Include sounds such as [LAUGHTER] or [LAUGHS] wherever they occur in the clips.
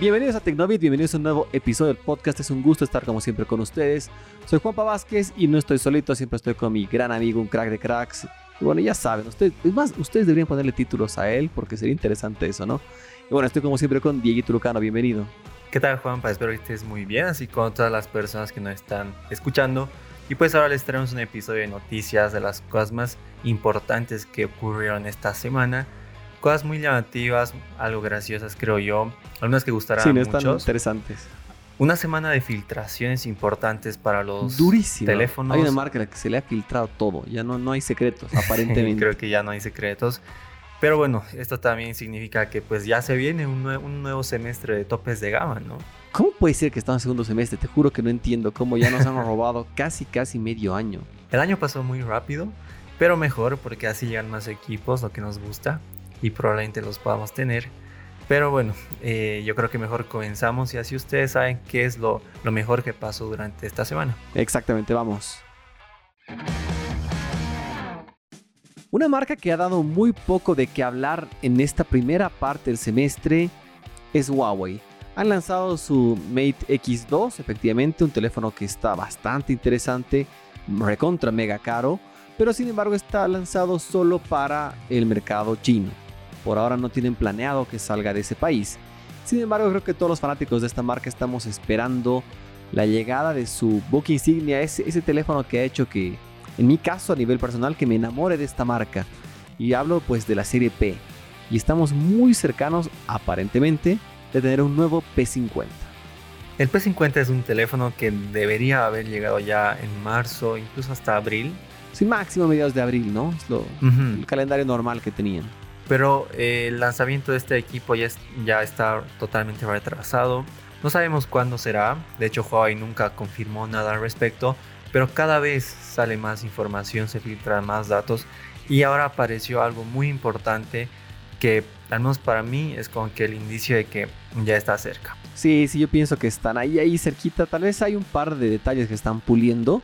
Bienvenidos a Tecnovit, bienvenidos a un nuevo episodio del podcast. Es un gusto estar como siempre con ustedes. Soy Juanpa Vázquez y no estoy solito, siempre estoy con mi gran amigo, un crack de cracks. Y bueno, ya saben, ustedes, es más, ustedes deberían ponerle títulos a él porque sería interesante eso, ¿no? Y bueno, estoy como siempre con Dieguito Lucano, bienvenido. ¿Qué tal Juanpa? Espero que estés muy bien, así como todas las personas que nos están escuchando. Y pues ahora les traemos un episodio de noticias de las cosas más importantes que ocurrieron esta semana cosas muy llamativas, algo graciosas creo yo, algunas que gustarán sí, no están interesantes. Una semana de filtraciones importantes para los teléfonos. Hay una marca que se le ha filtrado todo, ya no, no hay secretos, [LAUGHS] aparentemente. creo que ya no hay secretos. Pero bueno, esto también significa que pues ya se viene un, un, nuevo semestre de topes de gama, ¿no? ¿Cómo puede ser que estamos en segundo semestre? Te juro que no entiendo cómo ya nos han [LAUGHS] robado casi, casi medio año. El año pasó muy rápido, pero mejor porque así llegan más equipos, lo que nos gusta y probablemente los podamos tener. Pero bueno, eh, yo creo que mejor comenzamos y así ustedes saben qué es lo, lo mejor que pasó durante esta semana. Exactamente, vamos. Una marca que ha dado muy poco de qué hablar en esta primera parte del semestre es Huawei. Han lanzado su Mate X2, efectivamente, un teléfono que está bastante interesante, recontra mega caro, pero sin embargo está lanzado solo para el mercado chino. Por ahora no tienen planeado que salga de ese país. Sin embargo, creo que todos los fanáticos de esta marca estamos esperando la llegada de su book insignia, ese, ese teléfono que ha hecho que, en mi caso a nivel personal, que me enamore de esta marca. Y hablo pues de la serie P. Y estamos muy cercanos, aparentemente, de tener un nuevo P50. El P50 es un teléfono que debería haber llegado ya en marzo, incluso hasta abril. Sí, máximo mediados de abril, ¿no? Es lo, el calendario normal que tenían. Pero eh, el lanzamiento de este equipo ya, ya está totalmente retrasado. No sabemos cuándo será. De hecho, Huawei nunca confirmó nada al respecto. Pero cada vez sale más información, se filtran más datos. Y ahora apareció algo muy importante que, al menos para mí, es como que el indicio de que ya está cerca. Sí, sí, yo pienso que están ahí, ahí cerquita. Tal vez hay un par de detalles que están puliendo.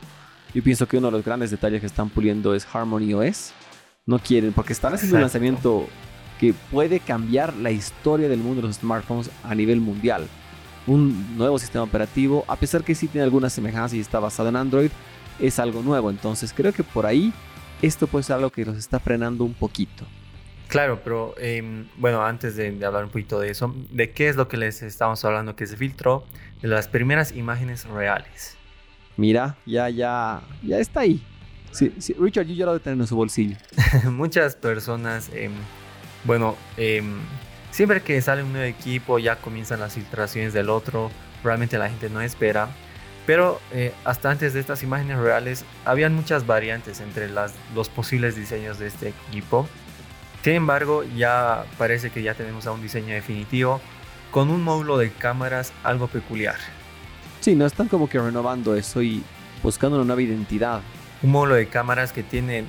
Yo pienso que uno de los grandes detalles que están puliendo es Harmony OS no quieren, porque están haciendo un lanzamiento que puede cambiar la historia del mundo de los smartphones a nivel mundial. Un nuevo sistema operativo, a pesar que sí tiene algunas semejanzas y está basado en Android, es algo nuevo. Entonces creo que por ahí esto puede ser algo que los está frenando un poquito. Claro, pero em, bueno, antes de, hablar un poquito de eso, ¿de qué es lo que les estamos hablando que se filtró? De las primeras imágenes reales. Mira, ya, ya, ya está ahí. Sí, Richard yo ya lo de tener en su bolsillo. [LAUGHS] Muchas personas, em, bueno, em, siempre que sale un nuevo equipo ya comienzan las filtraciones del otro. Realmente la gente no espera. Pero eh, hasta antes de estas imágenes reales, habían muchas variantes entre las, los posibles diseños de este equipo. Sin embargo, ya parece que ya tenemos a un diseño definitivo con un módulo de cámaras algo peculiar. Sí, no están como que renovando eso y buscando una nueva identidad un módulo de cámaras que tiene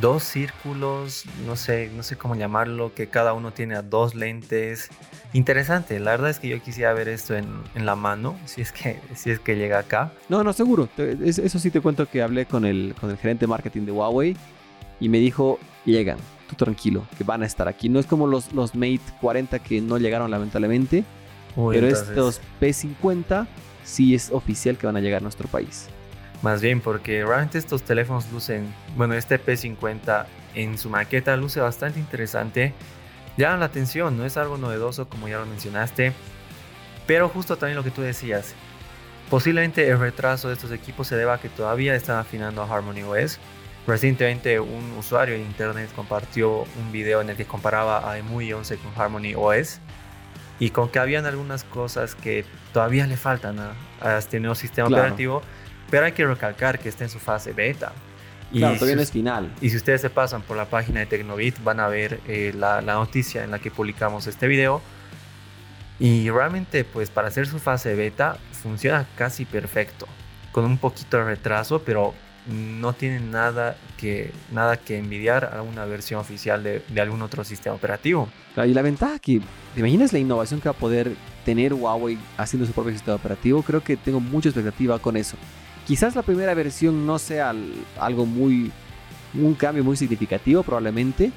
dos círculos, no sé, no sé cómo llamarlo, que cada uno tiene dos lentes. Interesante, la verdad es que yo quisiera ver esto en, la mano, [LAUGHS] si es, que, si es que llega acá. No, no, seguro. Eso sí te cuento que hablé con el, con el gerente de marketing de Huawei y me dijo, llegan, tú tranquilo, que van a estar aquí. No es como los, los Mate 40 que no llegaron lamentablemente, pero estos P50 sí es oficial que van a llegar a nuestro país. Más bien porque realmente estos teléfonos lucen, bueno, este P50 en su maqueta luce bastante interesante. Llama la atención, no es algo novedoso como ya lo mencionaste. Pero justo también lo que tú decías, posiblemente el retraso de estos equipos se deba a que todavía están afinando a Harmony OS. Recientemente un usuario en internet compartió un video en el que comparaba a EMUI 11 con Harmony OS y con que habían algunas cosas que todavía le faltan a, este nuevo sistema operativo pero hay que recalcar que está en su fase beta. Y claro, todavía no es final. Y si ustedes se pasan por la página de Tecnobit, van a ver eh, la, la, noticia en la que publicamos este video. Y realmente, pues para hacer su fase beta, funciona casi perfecto. Con un poquito de retraso, pero no tiene nada que, nada que envidiar a una versión oficial de, de algún otro sistema operativo. y la ventaja que, ¿te imaginas la innovación que va a poder tener Huawei haciendo su propio sistema operativo? Creo que tengo mucha expectativa con eso. Quizás la primera versión no sea algo muy, un cambio muy significativo probablemente,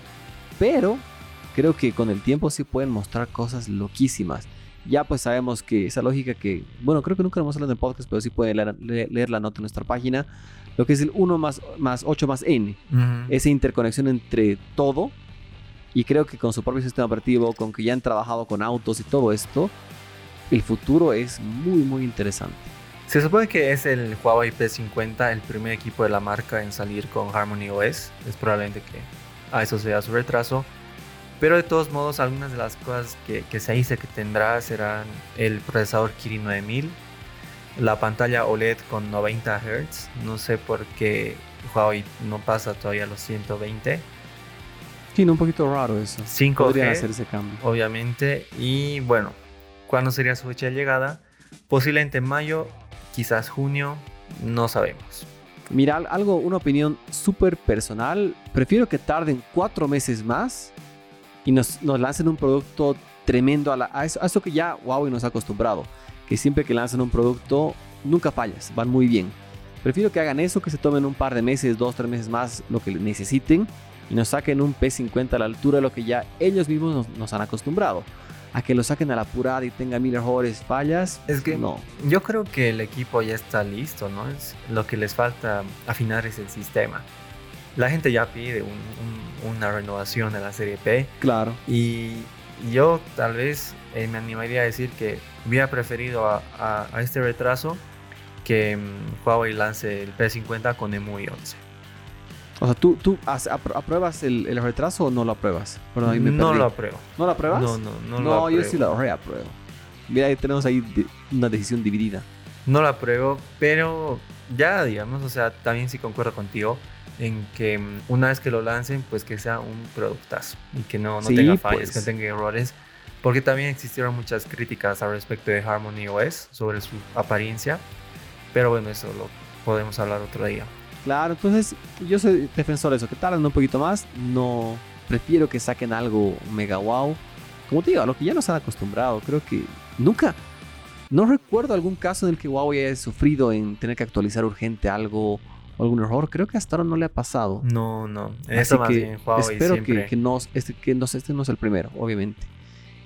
pero creo que con el tiempo sí pueden mostrar cosas loquísimas. ya pues sabemos que esa lógica que, bueno, creo que nunca lo hemos hablado en el podcast, pero sí pueden leer, leer, la nota en nuestra página, lo que es el 1 más, más 8 más n, esa interconexión entre todo, y creo que con su propio sistema operativo, con que ya han trabajado con autos y todo esto, el futuro es muy, muy interesante. Se supone que es el Huawei P50 el primer equipo de la marca en salir con Harmony OS. Es probablemente que a eso sea su retraso. Pero de todos modos, algunas de las cosas que, se dice que tendrá serán el procesador Kirin 9000, la pantalla OLED con 90 Hz. No sé por qué Huawei no pasa todavía los 120. Sí, un poquito raro eso. 5G, Podría hacer ese cambio. Obviamente. Y bueno, ¿cuándo sería su fecha de llegada? Posiblemente en mayo, quizás junio, no sabemos. Mira, algo, una opinión súper personal. Prefiero que tarden cuatro meses más y nos, nos lancen un producto tremendo a, eso, que ya Huawei nos ha acostumbrado. Que siempre que lanzan un producto, nunca fallas, van muy bien. Prefiero que hagan eso, que se tomen un par de meses, dos, tres meses más, lo que necesiten y nos saquen un P50 a la altura de lo que ya ellos mismos nos, han acostumbrado. A que lo saquen a la apurada y tenga mil errores, fallas. Es que no. Yo creo que el equipo ya está listo, ¿no? Es, lo que les falta afinar es el sistema la gente ya pide una renovación de la serie P. Claro. Y yo tal vez eh, me animaría a decir que hubiera preferido a, este retraso que mm, Huawei lance el P50 con EMUI 11. O sea, ¿tú, tú apruebas el, retraso o no lo apruebas? no lo apruebo. ¿No lo apruebas? No, no, no, no lo apruebo. yo sí lo reapruebo. Mira, ahí tenemos ahí una decisión dividida. No lo apruebo, pero ya, digamos, o sea, también sí concuerdo contigo en que mm, una vez que lo lancen, pues que sea un productazo y que no, no tenga fallas, que pues. tenga errores. Porque también existieron muchas críticas al respecto de Harmony OS sobre su apariencia. Pero bueno, eso lo podemos hablar otro día. Claro, entonces yo soy defensor de eso, que tarden un poquito más. No prefiero que saquen algo mega wow. Como te digo, a lo que ya nos han acostumbrado. Creo que nunca, no recuerdo algún caso en el que Huawei haya sufrido en tener que actualizar urgente algo algún error. Creo que hasta ahora no le ha pasado. No, no. Más bien, Huawei espero que, que, no, este, que no, este no es el primero, obviamente.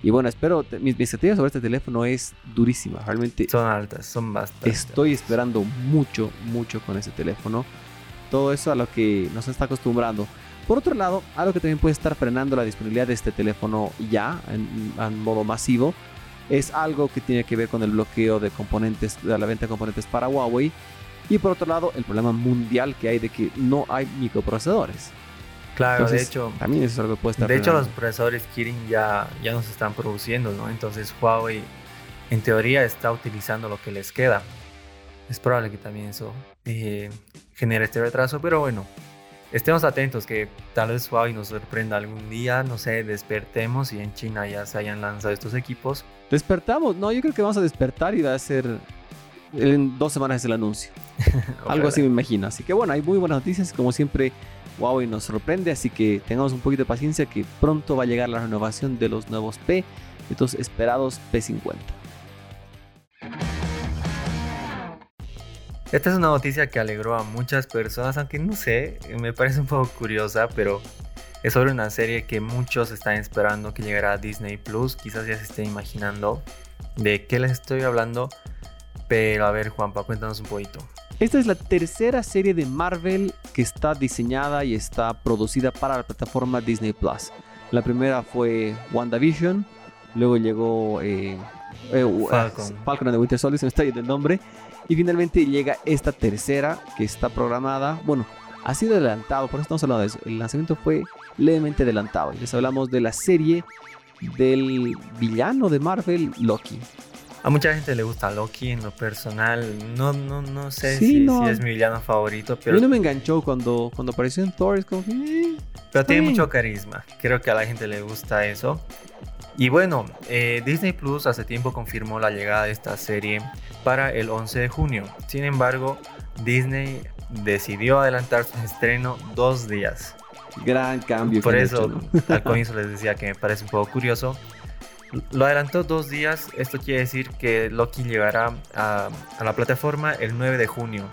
Y bueno, espero, mis, expectativas sobre este teléfono es durísima, realmente. Son altas, son bastante. Estoy esperando mucho, mucho con ese teléfono. Todo eso a lo que nos está acostumbrando. Por otro lado, algo que también puede estar frenando la disponibilidad de este teléfono ya en, en modo masivo es algo que tiene que ver con el bloqueo de componentes, de la venta de componentes para Huawei y por otro lado, el problema mundial que hay de que no hay microprocesadores. Claro, de hecho, también eso es algo que puede estar. De hecho, los procesadores Kirin ya, ya no se están produciendo, ¿no? Entonces, Huawei, en teoría, está utilizando lo que les queda. Es probable que también eso eh, genere este retraso, pero bueno, estemos atentos que tal vez Huawei nos sorprenda algún día, no sé, despertemos y en China ya se hayan lanzado estos equipos. Despertamos, no, yo creo que vamos a despertar y va a ser en dos semanas es el anuncio. [LAUGHS] Algo así me imagino. Así que bueno, hay muy buenas noticias. Como siempre, Huawei nos sorprende. Así que tengamos un poquito de paciencia que pronto va a llegar la renovación de los nuevos P, estos esperados P50. Esta es una noticia que alegró a muchas personas, aunque no sé, me parece un poco curiosa, pero es sobre una serie que muchos están esperando que llegara a Disney Plus. Quizás ya se estén imaginando de qué les estoy hablando. Pero a ver, Juanpa, cuéntanos un poquito. Esta es la tercera serie de Marvel que está diseñada y está producida para la plataforma Disney Plus. La primera fue WandaVision, luego llegó eh, eh, Falcon. Falcon and the Winter Soldier, se me está yendo el nombre. Y finalmente llega esta tercera que está programada. Bueno, ha sido adelantado, por eso estamos hablando de eso. El lanzamiento fue levemente adelantado. Les hablamos de la serie del villano de Marvel, Loki. A mucha gente le gusta Loki en lo personal. No, no, no sé si, es mi villano favorito, pero. A mí no me enganchó cuando, cuando apareció en Thor. como eh, pero tiene mucho carisma. Creo que a la gente le gusta eso. Y bueno, eh, Disney Plus hace tiempo confirmó la llegada de esta serie para el 11 de junio. Sin embargo, Disney decidió adelantar su estreno dos días. Gran cambio. Por eso, [LAUGHS] al comienzo les decía que me parece un poco curioso. Lo adelantó dos días, esto quiere decir que Loki llegará a, la plataforma el 9 de junio.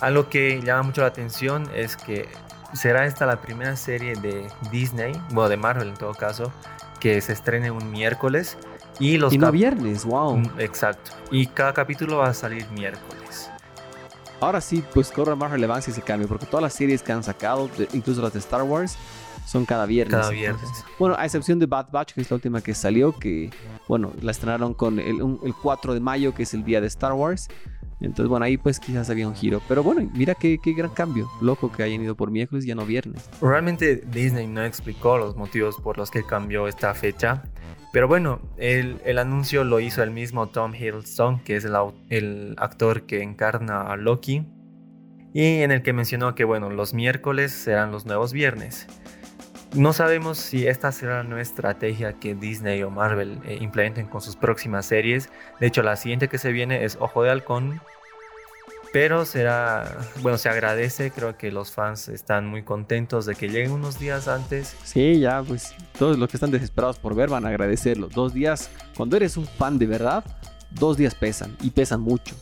Algo que llama mucho la atención es que será esta la primera serie de Disney, bueno de Marvel en todo caso, que se estrene un miércoles y los Y no viernes, wow. Mm, Exacto. Y cada capítulo va a salir miércoles. Ahora sí, pues cobra más relevancia ese cambio, porque todas las series que han sacado, incluso las de Star Wars, son cada viernes. Cada viernes. Entonces, bueno, a excepción de Bad Batch, que es la última que salió, que, bueno, la estrenaron con el, un- el 4 de mayo, que es el día de Star Wars. Entonces, bueno, ahí pues quizás había un giro. Pero bueno, mira qué, qué gran cambio. Loco que hayan ido por miércoles y ya no viernes. Realmente Disney no explicó los motivos por los que cambió esta fecha. Pero bueno, el, el anuncio lo hizo el mismo Tom Hiddleston, que es el, el actor que encarna a Loki. Y en el que mencionó que bueno, los miércoles serán los nuevos viernes. No sabemos si esta será la nueva estrategia que Disney o Marvel eh, implementen con sus próximas series. De hecho, la siguiente que se viene es Ojo de Halcón. Pero será, bueno, se agradece, creo que los fans están muy contentos de que lleguen unos días antes. Sí, ya, pues todos los que están desesperados por ver van a agradecerlo. Dos días, cuando eres un fan de verdad, dos días pesan y pesan mucho.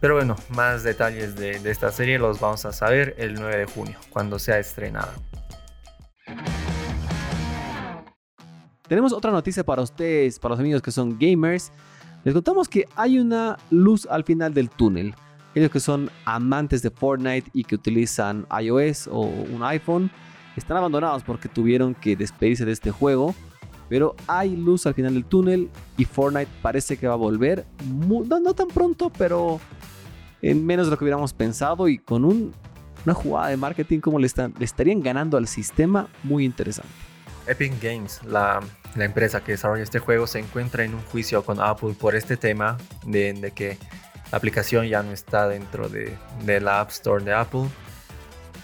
Pero bueno, más detalles de, de esta serie los vamos a saber el 9 de junio, cuando sea estrenada. Tenemos otra noticia para ustedes, para los amigos que son gamers. Les contamos que hay una luz al final del túnel. Aquellos que son amantes de Fortnite y que utilizan iOS o un iPhone están abandonados porque tuvieron que despedirse de este juego. Pero hay luz al final del túnel y Fortnite parece que va a volver. no, tan pronto, pero en menos de lo que hubiéramos pensado y con un- una jugada de marketing como le estarían ganando al sistema muy interesante. Epic Games, la, empresa que desarrolla este juego, se encuentra en un juicio con Apple por este tema de, de que la aplicación ya no está dentro de, de la App Store de Apple.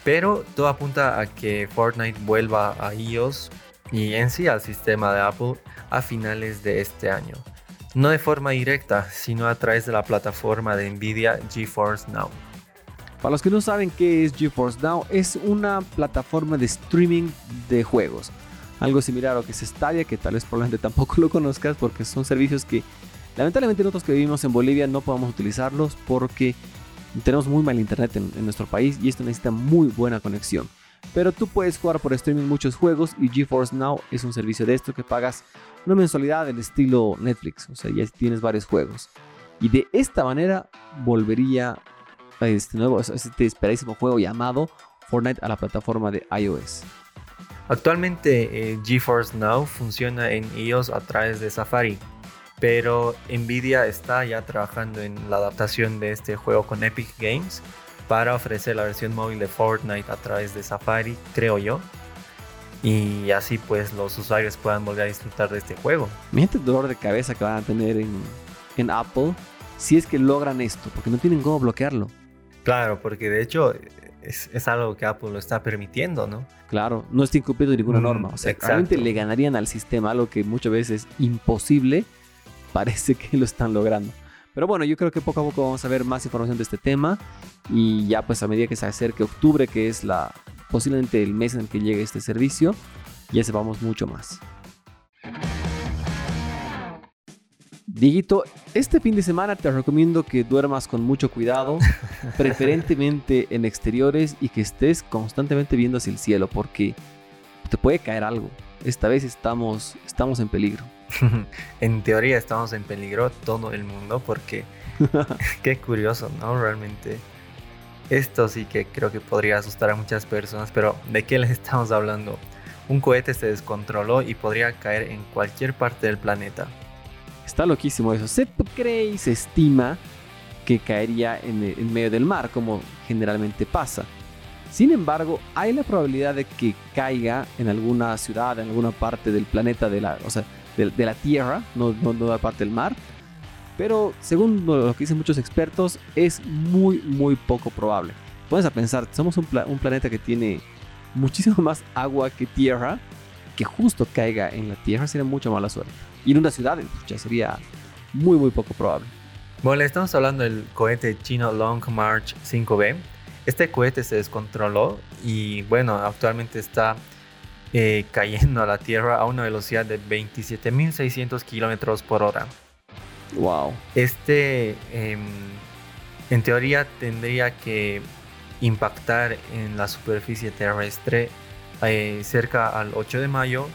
Pero todo apunta a que Fortnite vuelva a iOS y en sí al sistema de Apple a finales de este año. No de forma directa, sino a través de la plataforma de Nvidia GeForce Now. Para los que no saben qué es GeForce Now, es una plataforma de streaming de juegos. Algo similar a lo que es Stadia, que tal vez probablemente [LAUGHS] tampoco lo conozcas porque son servicios que lamentablemente nosotros que vivimos en Bolivia no podemos utilizarlos porque tenemos muy mal internet en, en nuestro país y esto necesita muy buena conexión. Pero tú puedes jugar por streaming muchos juegos y GeForce Now es un servicio de esto que pagas una mensualidad del estilo Netflix, o sea, ya tienes varios juegos. Y de esta manera volvería a este nuevo, este esperadísimo juego llamado Fortnite a la plataforma de iOS. Actualmente eh, GeForce Now funciona en iOS a través de Safari, pero Nvidia está ya trabajando en la adaptación de este juego con Epic Games para ofrecer la versión móvil de Fortnite a través de Safari, creo yo. Y así pues los usuarios puedan volver a disfrutar de este juego. Imagínate el dolor de cabeza que van a tener en, en Apple si es que logran esto, porque no tienen cómo bloquearlo. Claro, porque de hecho es, es algo que Apple lo está permitiendo, ¿no? Claro, no está incumpliendo ninguna Mm, norma. O sea, exacto. realmente le ganarían al sistema algo que muchas veces es imposible. [LAUGHS] Parece que lo están logrando. Pero bueno, yo creo que poco a poco vamos a ver más información de este tema. Y ya pues a medida que se acerque octubre, que es la posiblemente el mes en el que llegue este servicio, ya sepamos mucho más. Diguito, este fin de semana te recomiendo que duermas con mucho cuidado, [LAUGHS] preferentemente en exteriores y que estés constantemente viendo hacia el cielo porque te puede caer algo. Esta vez estamos, estamos en peligro. [LAUGHS] en teoría estamos en peligro todo el mundo porque [LAUGHS] qué curioso, ¿no? Realmente esto sí que creo que podría asustar a muchas personas, pero ¿de qué les estamos hablando? Un cohete se descontroló y podría caer en cualquier parte del planeta. Está loquísimo eso. Se cree y se estima que caería en, medio del mar, como generalmente pasa. Sin embargo, hay la probabilidad de que caiga en alguna ciudad, en alguna parte del planeta, de la, o sea, de, la Tierra, no, no, de la parte del mar. Pero según lo que dicen muchos expertos, es muy, muy poco probable. Puedes a pensar, somos un, un planeta que tiene muchísimo [LAUGHS] más agua que tierra, que justo caiga en la Tierra sería mucha mala suerte. Y en una ciudad ya sería muy, muy poco probable. Bueno, le estamos hablando del cohete chino Long March 5B. Este cohete se descontroló y bueno, actualmente está eh, cayendo a la Tierra a una velocidad de 27.600 kilómetros por hora. Wow. Este, em, en teoría, tendría que impactar en la superficie terrestre eh, cerca al 8 de mayo,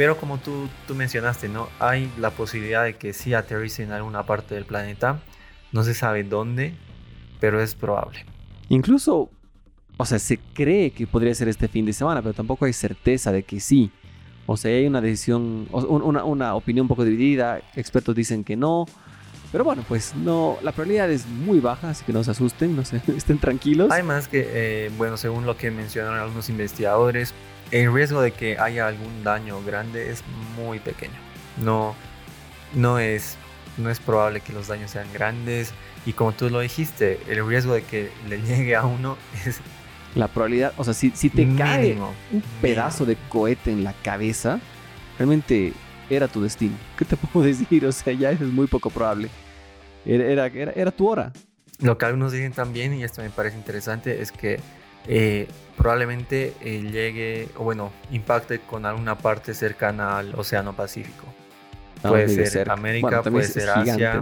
Pero como tú, tú mencionaste, ¿no? Hay la posibilidad de que sí aterrice en alguna parte del planeta. No se sabe dónde, pero es probable. Incluso, o sea, se cree que podría ser este fin de semana, pero tampoco hay certeza de que sí. O sea, hay una decisión, una, una opinión un poco dividida. Expertos dicen que no. Pero bueno, pues no, la probabilidad es muy baja, así que no se asusten, no se, [LAUGHS] estén tranquilos. Además que, eh, bueno, según lo que mencionaron algunos investigadores, el riesgo de que haya algún daño grande es muy pequeño. No, no es, no es probable que los daños sean grandes. Y como tú lo dijiste, el riesgo de que le llegue a uno [LAUGHS] es... La probabilidad, o sea, si, si te cae un pedazo de cohete en la cabeza, realmente era tu destino. [LAUGHS] ¿Qué te puedo decir? O sea, ya es muy poco probable. Era, era, era, tu hora. Lo que algunos dicen también, y esto me parece interesante, es que eh, probablemente eh, llegue, o bueno, impacte con alguna parte cercana al Océano Pacífico. Puede ser América, puede ser Asia.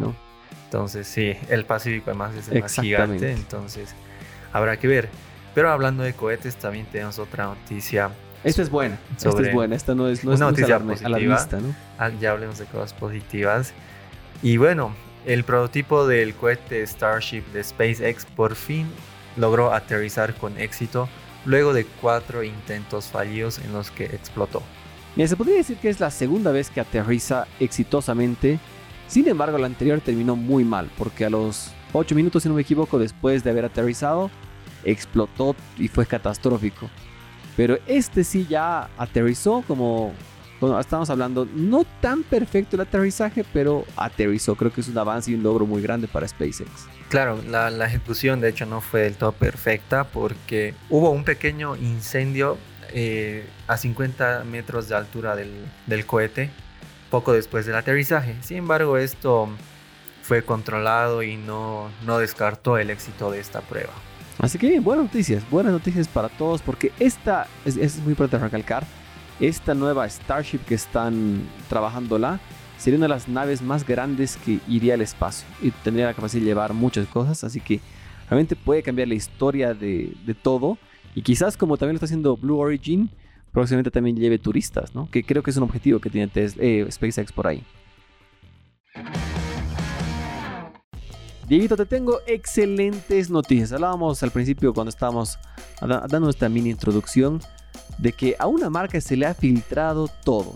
Entonces, sí, el Pacífico además es el más gigante, entonces habrá que ver. Pero hablando de cohetes, también tenemos otra noticia esta es buena. Esta es buena. Esta no es, no una noticia a la vista, ¿no? Ah, ya hablemos de cosas positivas. Y bueno, el prototipo del cohete Starship de SpaceX por fin logró aterrizar con éxito luego de cuatro intentos fallidos en los que explotó. Mira, se podría decir que es la segunda vez que aterriza exitosamente. Sin embargo, la anterior terminó muy mal, porque a los 8 minutos, si no me equivoco, después de haber aterrizado, explotó y fue catastrófico. Pero este sí ya aterrizó como, estamos hablando, no tan perfecto el aterrizaje, pero aterrizó. Creo que es un avance y un logro muy grande para SpaceX. Claro, la, ejecución de hecho no fue del todo perfecta porque hubo un pequeño incendio eh, a 50 metros de altura del, del cohete poco después del aterrizaje. Sin embargo, esto fue controlado y no, no descartó el éxito de esta prueba. Así que buenas noticias, buenas noticias para todos porque esta es, muy importante recalcar, esta nueva Starship que están trabajándola sería una de las naves más grandes que iría al espacio y tendría la capacidad de llevar muchas cosas, así que realmente puede cambiar la historia de, todo y quizás como también lo está haciendo Blue Origin, próximamente también lleve turistas, ¿no? Que creo que es un objetivo que tiene eh, SpaceX por ahí. Dieguito, te tengo excelentes noticias. Hablábamos al principio cuando estábamos dando esta mini introducción de que a una marca se le ha filtrado todo.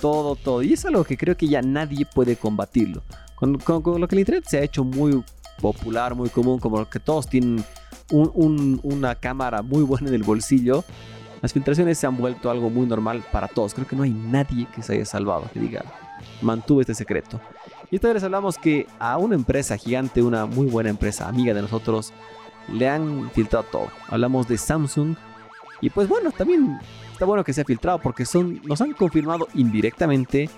Todo, todo. Y es algo que creo que ya nadie puede combatirlo. Con, lo que el Internet se ha hecho muy popular, muy común, como que todos tienen una cámara muy buena en el bolsillo. Las filtraciones se han vuelto algo muy normal para todos. Creo que no hay nadie que se haya salvado, que diga, mantuve este secreto. Y esta vez hablamos que a una empresa gigante, una muy buena empresa amiga de nosotros, le han filtrado todo. Hablamos de Samsung. Y pues bueno, también está bueno que se ha filtrado porque son, nos han confirmado indirectamente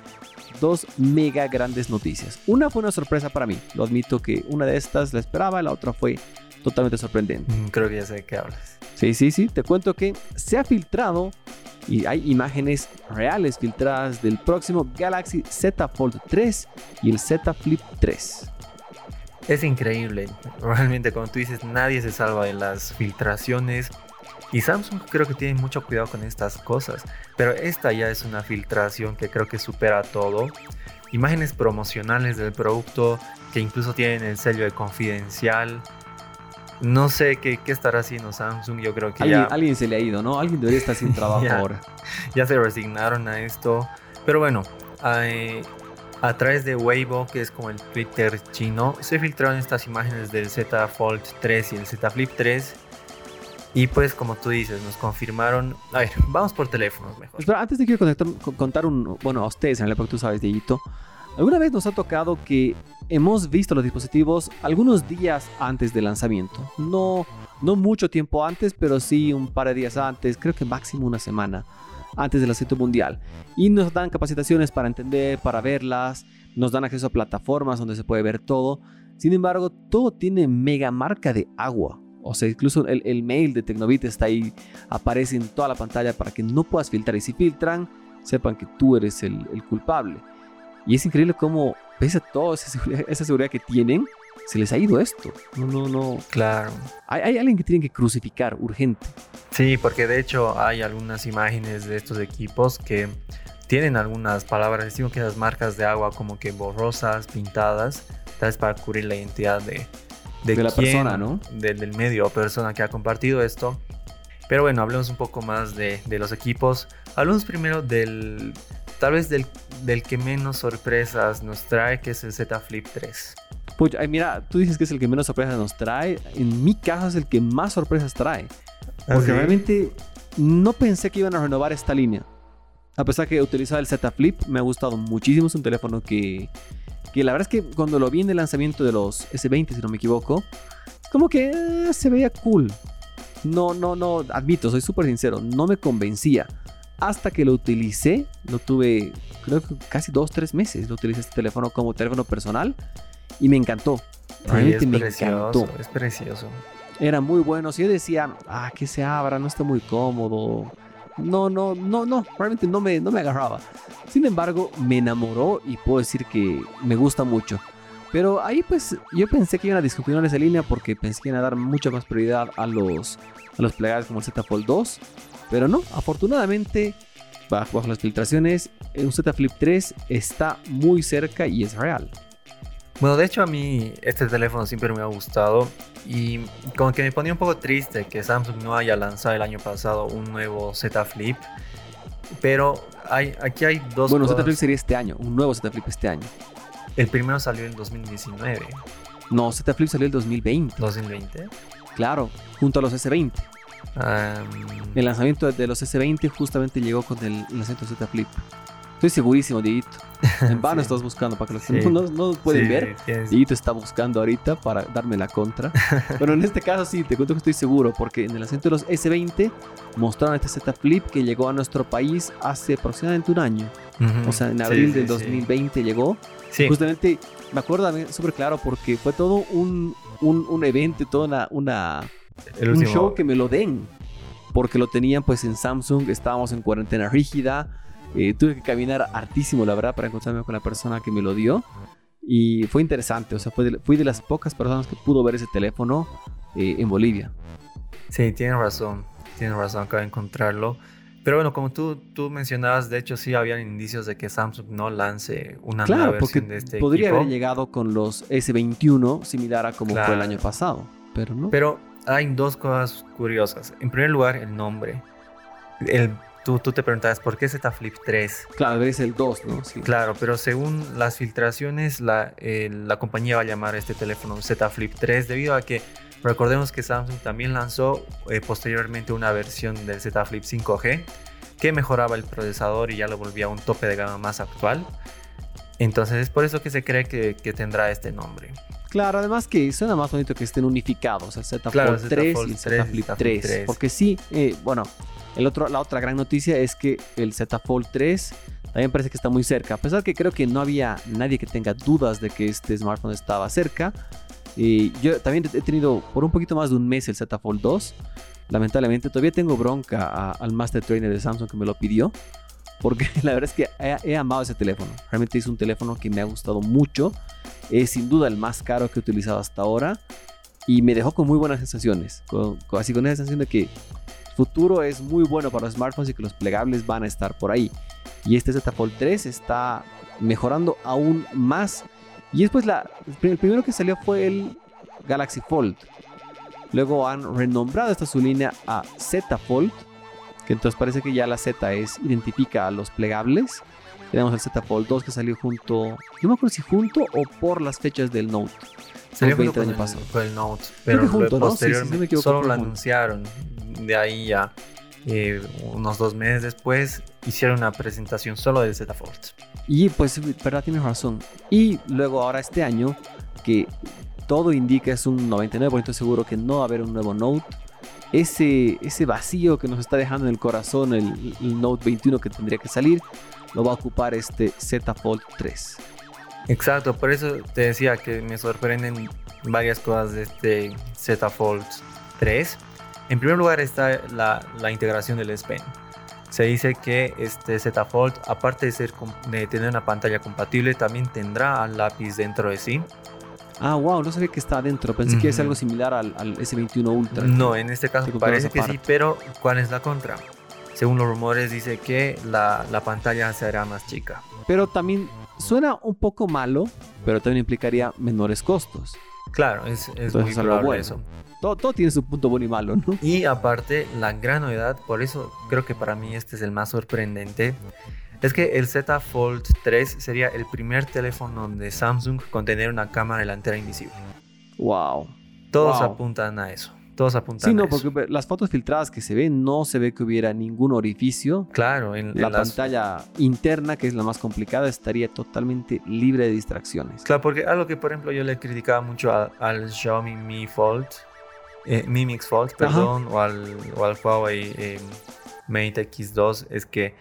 dos mega grandes noticias. Una fue una sorpresa para mí. Lo admito que una de estas la esperaba, la otra fue totalmente sorprendente. Mm, creo que ya sé de qué hablas. Sí, sí, sí. Te cuento que se ha filtrado y hay imágenes reales filtradas del próximo Galaxy Z Fold 3 y el Z Flip 3. Es increíble, realmente como tú dices, nadie se salva de las filtraciones y Samsung creo que tiene mucho cuidado con estas cosas, pero esta ya es una filtración que creo que supera todo. Imágenes promocionales del producto que incluso tienen el sello de confidencial, no sé qué, estará haciendo Samsung. Yo creo que ¿Alguien, ya. Alguien se le ha ido, ¿no? Alguien debería estar sin [LAUGHS] trabajo ahora. Ya se resignaron a esto. Pero bueno, a través de Weibo, que es como el Twitter chino, se filtraron estas imágenes del Z Fold 3 y el Z Flip 3. Y pues, como tú dices, nos confirmaron. A ver, vamos por teléfonos mejor. Pero antes de quiero contar un. Bueno, a ustedes en el época tú sabes, Dieguito. Alguna vez nos ha tocado que hemos visto los dispositivos algunos días antes del lanzamiento. No, no mucho tiempo antes, pero sí un par de días antes, creo que máximo una semana antes del lanzamiento mundial. Y nos dan capacitaciones para entender, para verlas, nos dan acceso a plataformas donde se puede ver todo. Sin embargo, todo tiene mega marca de agua. O sea, incluso el, mail de Tecnobit está ahí, aparece en toda la pantalla para que no puedas filtrar. Y si filtran, sepan que tú eres el culpable. Y es increíble cómo, pese a toda esa seguridad, que tienen, se les ha ido esto. No, no, no. Claro. Hay, hay alguien que tienen que crucificar urgente. Sí, porque de hecho hay algunas imágenes de estos equipos que tienen algunas palabras, digo que las marcas de agua como que borrosas, pintadas, tal vez para cubrir la identidad de, De la persona, ¿no? del, del medio o persona que ha compartido esto. Pero bueno, hablemos un poco más de, de los equipos. Hablemos primero del, tal vez del, del que menos sorpresas nos trae, que es el Z Flip 3. Pucha, ay, mira, tú dices que es el que menos sorpresas nos trae. En mi caso es el que más sorpresas trae. Porque realmente no pensé que iban a renovar esta línea. A pesar que he utilizado el Z Flip, me ha gustado muchísimo. Es un teléfono que, que la verdad es que cuando lo vi en el lanzamiento de los S20, si no me equivoco, como que eh, se veía cool. No, no, no, admito, soy súper sincero, no me convencía. Hasta que lo utilicé, lo tuve, creo que casi dos, tres meses. Lo utilicé este teléfono como teléfono personal y me encantó. Realmente me precioso, encantó. es precioso. Era muy bueno. Si yo decía, ah, que se abra, no está muy cómodo. No, no, no, no, realmente no me, no me agarraba. Sin embargo, me enamoró y puedo decir que me gusta mucho. Pero ahí pues yo pensé que iban a discontinuar esa línea porque pensé que iban a dar mucha más prioridad a los, a los plegables como el Z Fold 2. Pero no, afortunadamente, bajo las filtraciones, un Z Flip 3 está muy cerca y es real. Bueno, de hecho a mí este teléfono siempre me ha gustado y como que me ponía un poco triste que Samsung no haya lanzado el año pasado un nuevo Z Flip. Pero hay, aquí hay dos Bueno, cosas. Z Flip sería este año, un nuevo Z Flip este año. El primero salió en 2019, No, Z Flip salió el 2020. 2020. Claro, junto a los S20. Am, El lanzamiento de los S20 justamente llegó con el lanzamiento Z Flip. Estoy segurísimo, Dieguito. En vano [LAUGHS] Sí. estás buscando para que los Sí. [LAUGHS] no, no pueden sí, ver. Dieguito está buscando ahorita para darme la contra. [LAUGHS] Pero en este caso sí, te cuento que estoy seguro, porque en el lanzamiento de los S20 mostraron este Z Flip que llegó a nuestro país hace aproximadamente un año. O sea, en abril del sí. 2020 llegó. Sí, Justamente, me acuerdo súper claro porque fue todo un, un, un evento, toda una, una, el un último. show que me lo den. Porque lo tenían pues en Samsung, estábamos en cuarentena rígida. Eh, tuve que caminar hartísimo, la verdad, para encontrarme con la persona que me lo dio. Y fue interesante, o sea, fue de- fui de las pocas personas que pudo ver ese teléfono eh, en Bolivia. Sí, tienes razón. Tienes razón, acabo de encontrarlo. Pero bueno, como tú, tú mencionabas, de hecho sí habían indicios de que Samsung no lance una Claro, nueva versión de este podría equipo. haber llegado con los S21, similar a como fue el Claro. año pasado, pero no. Pero hay dos cosas curiosas. En primer lugar, el nombre. El, tú, tú te preguntabas, ¿por qué Z Flip 3? Claro, es el 2, ¿no? Sí. Claro, pero según las filtraciones, la, eh, la compañía va a llamar a este teléfono Z Flip 3 debido a que recordemos que Samsung también lanzó eh, posteriormente una versión del Z Flip 5G que mejoraba el procesador y ya lo volvía a un tope de gama más actual. Entonces es por eso que se cree que, que tendrá este nombre. Claro, además que suena más bonito que estén unificados, el Z Claro, Fold el Z 3 Fold y el 3 Z Flip Z Flip 3. 3. Porque sí, eh, bueno, el otro, la otra gran noticia es que el Z Fold 3 también parece que está muy cerca. A pesar que creo que no había nadie que tenga dudas de que este smartphone estaba cerca. Y yo también he tenido por un poquito más de un mes el Z Fold 2. Lamentablemente todavía tengo bronca a- al Master Trainer de Samsung que me lo pidió. Porque [LAUGHS] la verdad es que he, amado ese teléfono. Realmente es un teléfono que me ha gustado mucho. Es sin duda el más caro que he utilizado hasta ahora. Y me dejó con muy buenas sensaciones. Así con esa sensación de que el futuro es muy bueno para los smartphones y que los plegables van a estar por ahí. Y este Z Fold 3 está mejorando aún más. Y después el primero que salió fue el Galaxy Fold. Luego han renombrado esta su línea a Z Fold. Que entonces parece que ya la Z es, identifica a los plegables. Tenemos el Z Fold 2 que salió junto, no me acuerdo si junto o por las fechas del Note. Salió junto 20 el con año el, pasado. con el Note, Creo pero que junto, ¿no? Sí, sí, sí, posteriormente me solo lo anunciaron. De ahí ya, eh, unos dos meses después, hicieron una presentación solo del Z Fold. Y pues, verdad, tienes razón. Y luego ahora este año, que todo indica, es un 99% seguro que no va a haber un nuevo Note. Ese, ese vacío que nos está dejando en el corazón el, Note 21 que tendría que salir, lo va a ocupar este Z Fold 3. Exacto, por eso te decía que me sorprenden varias cosas de este Z Fold 3. En primer lugar está la, la integración del S. Se dice que este Z Fold, aparte de, ser, tener una pantalla compatible, también tendrá al lápiz dentro de sí. Ah, wow, no sabía que está adentro. Pensé que es algo similar al, al S21 Ultra. No, en este caso parece que sí, pero ¿cuál es la contra? Según los rumores dice que la, la pantalla se hará más chica. Pero también suena un poco malo, pero también implicaría menores costos. Claro, es, es Entonces muy es algo probable bueno. eso. Todo, todo tiene su punto bueno y malo, ¿no? Y aparte, la gran novedad, por eso creo que para mí este es el más sorprendente, es que el Z Fold 3 sería el primer teléfono de Samsung con tener una cámara delantera invisible. Wow. Todos Wow. apuntan a eso. Todos apuntan Sí, no, a eso. porque las fotos filtradas que se ven no se ve que hubiera ningún orificio. Claro, en, La en las- pantalla interna, que es la más complicada, estaría totalmente libre de distracciones. Claro, porque algo que por ejemplo yo le criticaba mucho a- al Xiaomi Mi Fold, eh, Mi Mix Fold, perdón, o al, o al Huawei eh, Mate X2, es que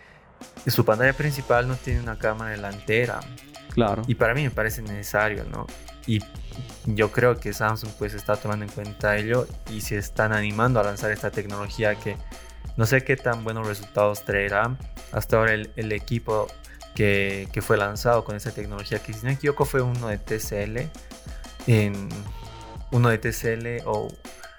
su pantalla principal no tiene una cámara delantera. Claro. Y para mí me parece necesario, ¿no? Y yo creo que Samsung pues está tomando en cuenta ello y se están animando a lanzar esta tecnología que no sé qué tan buenos resultados traerá. Hasta ahora el, el equipo que, que fue lanzado con esta tecnología, que si no me equivoco fue uno de TCL, en, uno de TCL o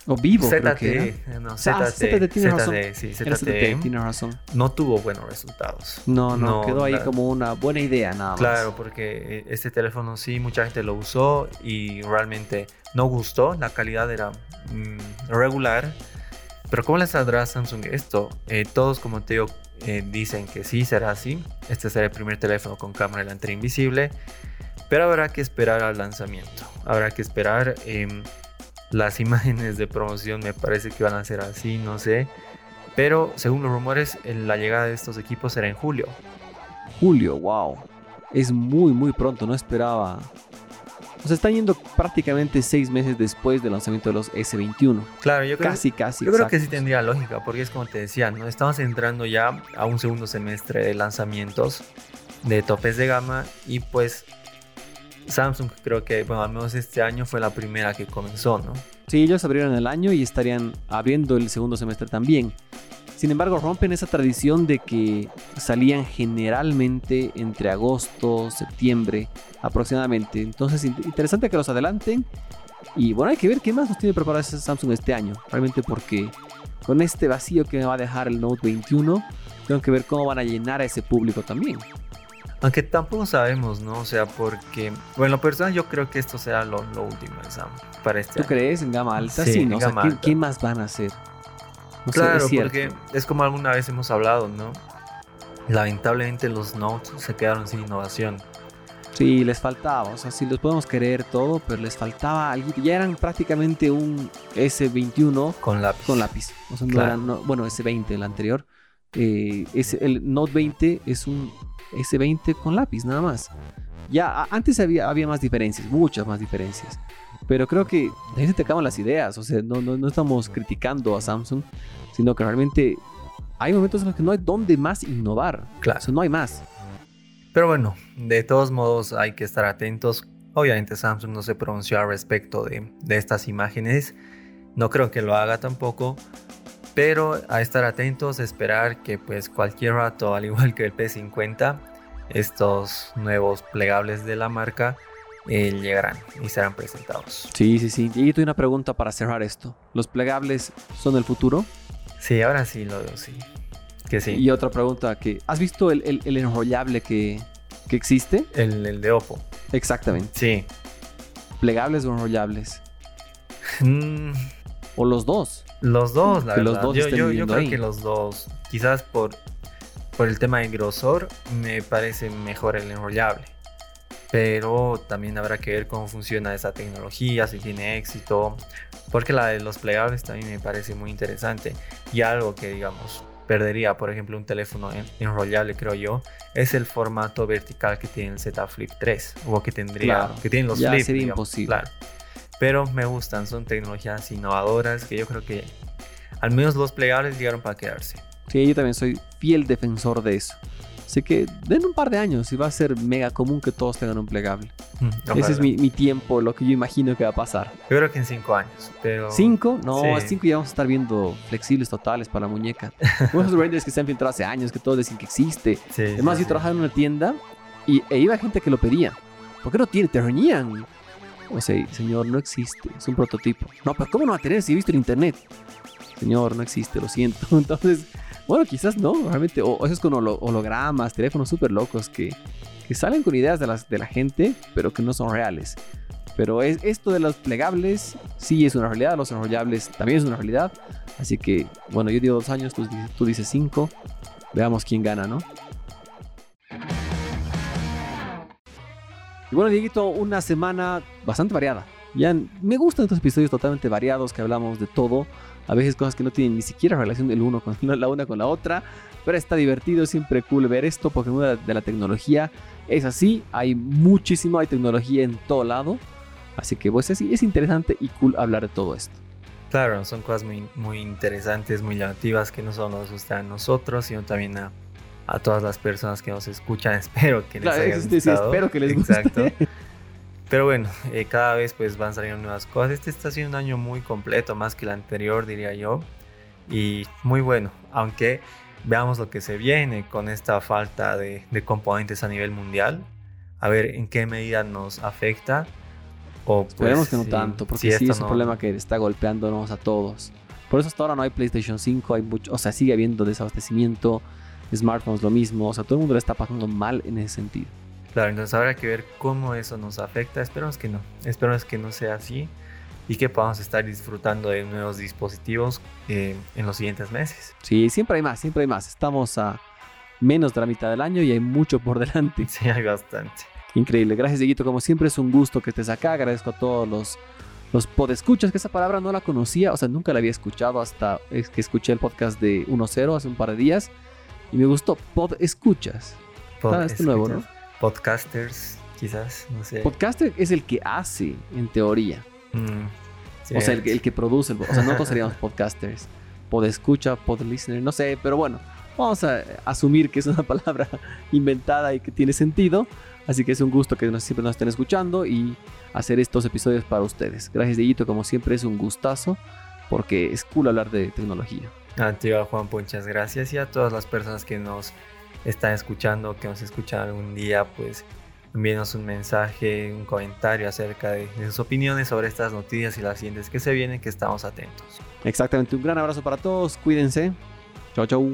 O vivo, creo que era. No, Ah, ZTE, ZTE, tiene razón. Sí, ZTE, tiene razón. no tuvo buenos resultados. No, no, No, quedó ahí la- como una buena idea nada más. Claro, porque eh, este teléfono sí, mucha gente lo usó y realmente no gustó. La calidad era mm, regular. Pero ¿cómo le saldrá a Samsung esto? Eh, todos, como te digo, eh, dicen que sí será así. Este será el primer teléfono con cámara delantera invisible. Pero habrá que esperar al lanzamiento. Habrá que esperar. em, las imágenes de promoción me parece que van a ser así, no sé. Pero según los rumores, la llegada de estos equipos será en julio. Julio, wow. Es muy, muy pronto, no esperaba. O sea, están yendo prácticamente seis meses después del lanzamiento de los S21. Claro, yo creo Casi, casi. Yo creo que sí tendría lógica, porque es como te decía, ¿no? Estamos entrando ya a un segundo semestre de lanzamientos de topes de gama y pues Samsung creo que, bueno, al menos este año fue la primera que comenzó, ¿no? Sí, ellos abrieron el año y estarían abriendo el segundo semestre también. Sin embargo, rompen esa tradición de que salían generalmente entre agosto, septiembre aproximadamente. Entonces, in- interesante que los adelanten. Y bueno, hay que ver qué más nos tiene preparado Samsung este año. Realmente porque con este vacío que me va a dejar el Note 21, tengo que ver cómo van a llenar a ese público también. Aunque tampoco sabemos, ¿no? O sea, porque, bueno, personal yo creo que esto será lo, lo último de Samsung para este ¿Tú año. crees en gama alta? Sí, Sí, en ¿no? O sea, gama ¿qué, más van a hacer? No sé, Claro, es porque es como alguna vez hemos hablado, ¿no? Lamentablemente los Notes se quedaron sin innovación. Sí, les faltaba, o sea, sí los podemos querer todo, pero les faltaba algo. Ya eran prácticamente un S21 Con lápiz. con lápiz. O sea, no Claro. eran, no- bueno, S20 el anterior. Eh, es, el Note 20 es un S20 con lápiz, nada más. Ya, antes había, había más diferencias, muchas más diferencias. Pero creo que de ahí se te acaban las ideas. O sea, no, no, no estamos criticando a Samsung, sino que realmente hay momentos en los que no hay dónde más innovar. Claro. O sea, no hay más. Pero bueno, de todos modos hay que estar atentos. Obviamente Samsung no se pronunció al respecto de, de estas imágenes. No creo que lo haga tampoco. Pero a estar atentos, esperar que pues cualquier rato, al igual que el P50, estos nuevos plegables de la marca eh, llegarán y serán presentados. Sí, sí, sí. Y yo tengo una pregunta para cerrar esto. ¿Los plegables son el futuro? Sí, ahora sí lo veo, sí. Que sí. Y otra pregunta que... ¿Has visto el, el- el enrollable que, que existe? El, el de Oppo. Exactamente. Sí. ¿Plegables o enrollables? Mm, O los dos. Los dos, la Que los verdad. dos yo, creo ahí. que los dos. Quizás por, por el tema de grosor, me parece mejor el enrollable. Pero también habrá que ver cómo funciona esa tecnología, si tiene éxito. Porque la de los plegables también me parece muy interesante. Y algo que, digamos, perdería, por ejemplo, un teléfono en- enrollable, creo yo, es el formato vertical que tiene el Z Flip 3. O que tendría, Claro. que tienen los Ya Flip. sería digamos, imposible. Claro. Pero me gustan, son tecnologías innovadoras que yo creo que al menos los plegables llegaron para quedarse. Sí, yo también soy fiel defensor de eso. Así que den un par de años y va a ser mega común que todos tengan un plegable. Ese es Ojalá. mi, mi tiempo, lo que yo imagino que va a pasar. Yo creo que en cinco años, pero... ¿Cinco? No, Sí. a cinco ya vamos a estar viendo flexibles totales para la muñeca. [LAUGHS] Unos renders que se han filtrado hace años, que todos dicen que existe. Sí, Además, sí, yo trabajaba en una tienda y e iba gente que lo pedía. ¿Por qué no tiene? Te reñían. O sea, señor, no existe, es un prototipo. No, pero ¿cómo no va a tener si he visto en internet? Señor, no existe, lo siento. [LAUGHS] Entonces, bueno, quizás no, realmente, o, eso es con hologramas, teléfonos súper locos que, que, salen con ideas de, las, de la gente, pero que no son reales. Pero es, esto de los plegables sí es una realidad, los enrollables también es una realidad. Así que, bueno, yo digo dos años, tú, tú dices cinco. Veamos quién gana, ¿no? Y bueno, Dieguito, una semana bastante variada. Ya me gustan estos episodios totalmente variados que hablamos de todo. A veces cosas que no tienen ni siquiera relación el uno con [LAUGHS] la una con la otra. Pero está divertido, siempre cool ver esto porque mundo de la tecnología es así. Hay muchísimo, hay tecnología en todo lado. Así que pues sí, es interesante y cool hablar de todo esto. Claro, son cosas muy interesantes, muy llamativas que no solo nos gustan a nosotros, sino también a a todas las personas que nos escuchan. [LAUGHS] Espero que les haya gustado. espero que les guste. Exacto. Pero bueno, eh, cada vez pues van saliendo nuevas cosas. Este está siendo un año muy completo, más que el anterior, diría yo. Y muy bueno, aunque veamos lo que se viene con esta falta de, componentes a nivel mundial. A ver en qué medida nos afecta. O, pues, Esperemos que no tanto, porque sí es un problema que está golpeándonos a todos. Por eso hasta ahora no hay PlayStation 5, hay mucho, o sea, sigue habiendo desabastecimiento smartphones lo mismo, o sea, todo el mundo le está pasando mal en ese sentido. Claro, entonces habrá que ver cómo eso nos afecta, esperemos que no, esperemos que no sea así y que podamos estar disfrutando de nuevos dispositivos eh, en los siguientes meses. Sí, siempre hay más, siempre hay más, estamos a menos de la mitad del año y hay mucho por delante. [LAUGHS] Sí, hay bastante. Increíble, gracias Dieguito, como siempre es un gusto que estés acá, agradezco a todos los los podescuchas, que esa palabra no la conocía, o sea, nunca la había escuchado hasta que escuché el podcast de 1.0 hace un par de días. Y me gustó Pod Escuchas. Pod este nuevo, ¿no? Podcasters, quizás, no sé. Podcaster es el que hace, en teoría. Mm, o sea, el, que produce. o sea, nosotros seríamos podcasters. Pod escucha, pod listener, no sé, pero bueno, vamos a asumir que es una [LAUGHS] palabra inventada y que tiene sentido. Así que es un gusto que siempre nos estén escuchando y hacer estos episodios para ustedes. Gracias, Dieguito, como siempre es un gustazo porque es cool hablar de tecnología. A ti, Juan, muchas gracias y a todas las personas que nos están escuchando, que nos escuchan algún día, pues envíenos un mensaje, un comentario acerca de, sus opiniones sobre estas noticias y las siguientes que se vienen, que estamos atentos. Exactamente, un gran abrazo para todos, cuídense. Chau, chau.